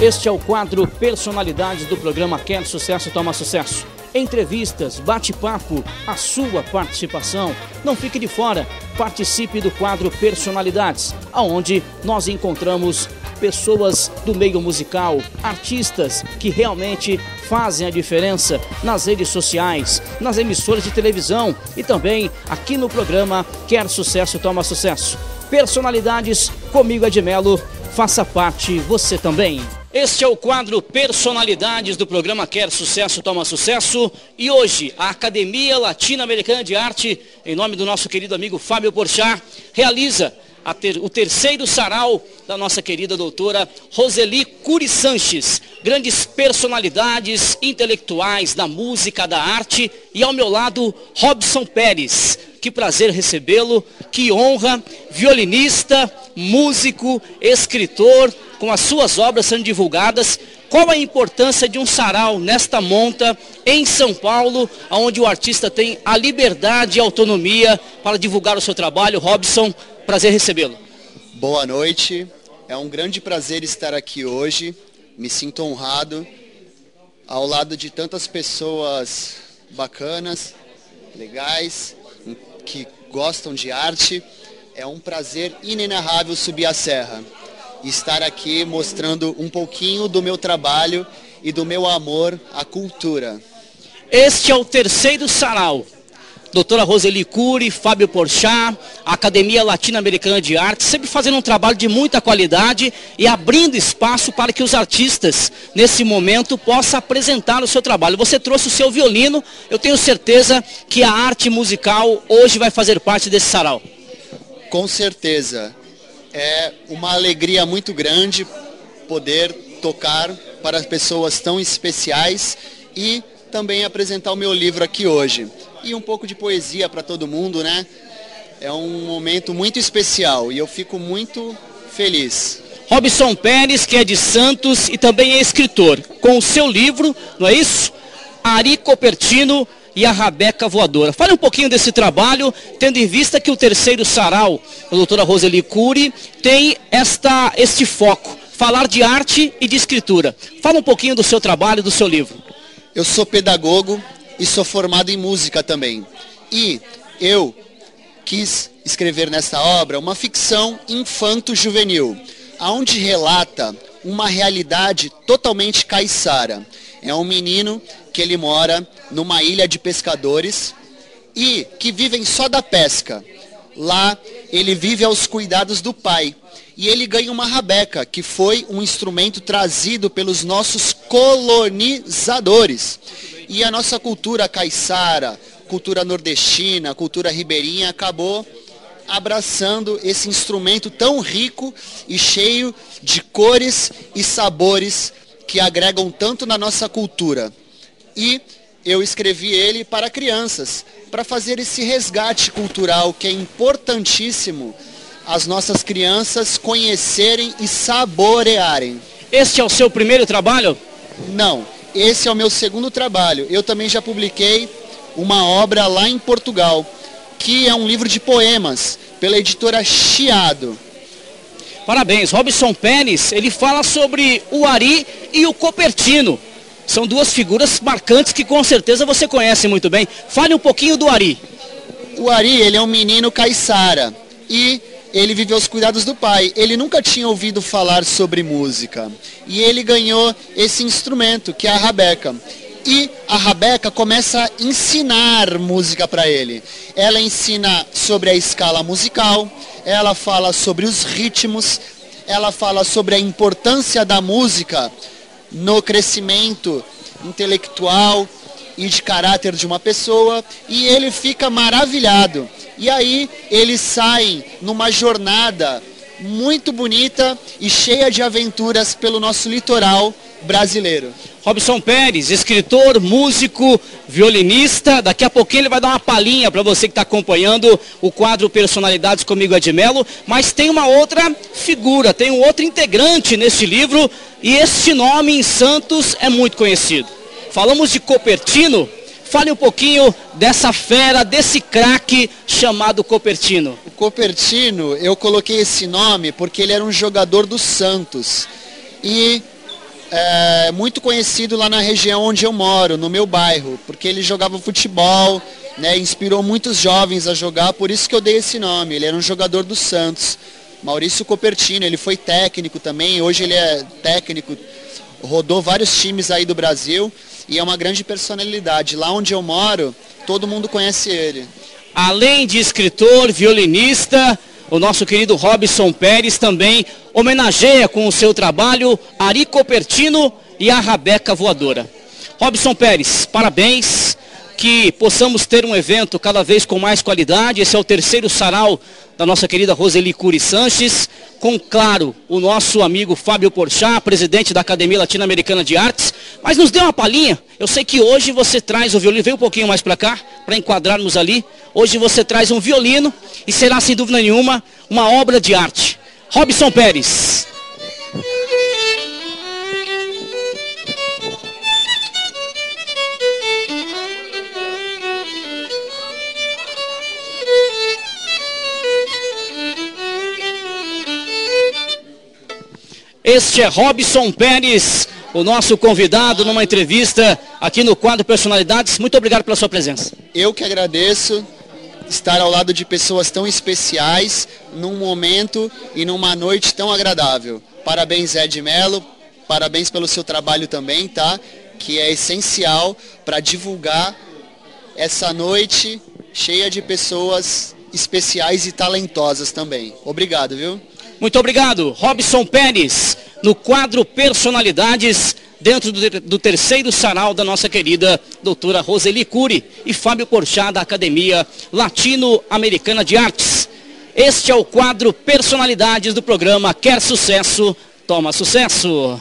Este é o quadro Personalidades do programa Quer Sucesso Toma Sucesso. Entrevistas, bate-papo, a sua participação. Não fique de fora, participe do quadro Personalidades, aonde nós encontramos pessoas do meio musical, artistas que realmente fazem a diferença nas redes sociais, nas emissoras de televisão e também aqui no programa Quer Sucesso Toma Sucesso. Personalidades comigo Edmelo, faça parte você também. Este é o quadro Personalidades do programa Quer Sucesso Toma Sucesso e hoje a Academia Latino-Americana de Arte, em nome do nosso querido amigo Fábio Porchat, realiza ter, o terceiro sarau da nossa querida doutora Roseli Curi Sanches. Grandes personalidades intelectuais da música, da arte e ao meu lado Robson Pérez. Que prazer recebê-lo, que honra, violinista, músico, escritor, com as suas obras sendo divulgadas. Qual a importância de um sarau nesta monta em São Paulo, onde o artista tem a liberdade e autonomia para divulgar o seu trabalho? Robson, prazer recebê-lo. Boa noite, é um grande prazer estar aqui hoje. Me sinto honrado ao lado de tantas pessoas bacanas, legais, que gostam de arte. É um prazer inenarrável subir a serra estar aqui mostrando um pouquinho do meu trabalho e do meu amor à cultura. Este é o terceiro sarau. Doutora Roseli Cury, Fábio Porchat, Academia Latino-Americana de Arte, sempre fazendo um trabalho de muita qualidade e abrindo espaço para que os artistas, nesse momento, possam apresentar o seu trabalho. Você trouxe o seu violino, eu tenho certeza que a arte musical hoje vai fazer parte desse sarau. Com certeza. É uma alegria muito grande poder tocar para pessoas tão especiais e também apresentar o meu livro aqui hoje. E um pouco de poesia para todo mundo, né? É um momento muito especial e eu fico muito feliz. Robson Pérez, que é de Santos e também é escritor, com o seu livro, não é isso? Ari Copertino, e a Rabeca Voadora. Fale um pouquinho desse trabalho, tendo em vista que o terceiro sarau, a doutora Roseli Cury, tem esta, este foco, falar de arte e de escritura. Fala um pouquinho do seu trabalho, do seu livro. Eu sou pedagogo e sou formado em música também. E eu quis escrever nesta obra uma ficção infanto-juvenil, aonde relata uma realidade totalmente caiçara. É um menino que ele mora numa ilha de pescadores e que vivem só da pesca. Lá ele vive aos cuidados do pai. E ele ganha uma rabeca, que foi um instrumento trazido pelos nossos colonizadores. E a nossa cultura caiçara, cultura nordestina, cultura ribeirinha acabou abraçando esse instrumento tão rico e cheio de cores e sabores que agregam tanto na nossa cultura. E eu escrevi ele para crianças, para fazer esse resgate cultural que é importantíssimo as nossas crianças conhecerem e saborearem. Este é o seu primeiro trabalho? Não, esse é o meu segundo trabalho. Eu também já publiquei uma obra lá em Portugal, que é um livro de poemas, pela editora Chiado. Parabéns, Robson Pérez, ele fala sobre o Ari e o Copertino. São duas figuras marcantes que com certeza você conhece muito bem. Fale um pouquinho do Ari. O Ari, ele é um menino caiçara e ele viveu aos cuidados do pai. Ele nunca tinha ouvido falar sobre música. E ele ganhou esse instrumento, que é a rabeca. E a Rabeca começa a ensinar música para ele. Ela ensina sobre a escala musical, ela fala sobre os ritmos, ela fala sobre a importância da música no crescimento intelectual e de caráter de uma pessoa e ele fica maravilhado. E aí eles saem numa jornada muito bonita e cheia de aventuras pelo nosso litoral brasileiro. Robson Pérez, escritor, músico, violinista. Daqui a pouquinho ele vai dar uma palhinha para você que está acompanhando o quadro Personalidades comigo, Edmelo. Mas tem uma outra figura, tem um outro integrante neste livro e este nome em Santos é muito conhecido. Falamos de Copertino. Fale um pouquinho dessa fera, desse craque chamado Copertino. O Copertino, eu coloquei esse nome porque ele era um jogador do Santos. E é, muito conhecido lá na região onde eu moro, no meu bairro, porque ele jogava futebol, né, inspirou muitos jovens a jogar, por isso que eu dei esse nome. Ele era um jogador do Santos. Maurício Copertino, ele foi técnico também, hoje ele é técnico, rodou vários times aí do Brasil e é uma grande personalidade. Lá onde eu moro, todo mundo conhece ele. Além de escritor, violinista, o nosso querido Robson Pérez também homenageia com o seu trabalho Ari Copertino e a Rabeca Voadora. Robson Pérez, parabéns, que possamos ter um evento cada vez com mais qualidade. Esse é o terceiro sarau da nossa querida Roseli Curi Sanches, com, claro, o nosso amigo Fábio Porchat, presidente da Academia Latino-Americana de Artes. Mas nos dê uma palhinha. Eu sei que hoje você traz o violino, vem um pouquinho mais para cá, para enquadrarmos ali. Hoje você traz um violino e será, sem dúvida nenhuma, uma obra de arte. Robson Pérez. Este é Robson Pérez, o nosso convidado numa entrevista aqui no quadro Personalidades. Muito obrigado pela sua presença. Eu que agradeço estar ao lado de pessoas tão especiais num momento e numa noite tão agradável. Parabéns, Ed Melo. Parabéns pelo seu trabalho também, tá? Que é essencial para divulgar essa noite cheia de pessoas especiais e talentosas também. Obrigado, viu? Muito obrigado, Robson Pérez, no quadro Personalidades, dentro do, terceiro sarau da nossa querida doutora Roseli Cury e Fábio Porchat, da Academia Latino-Americana de Artes. Este é o quadro Personalidades do programa Quer Sucesso, Toma Sucesso.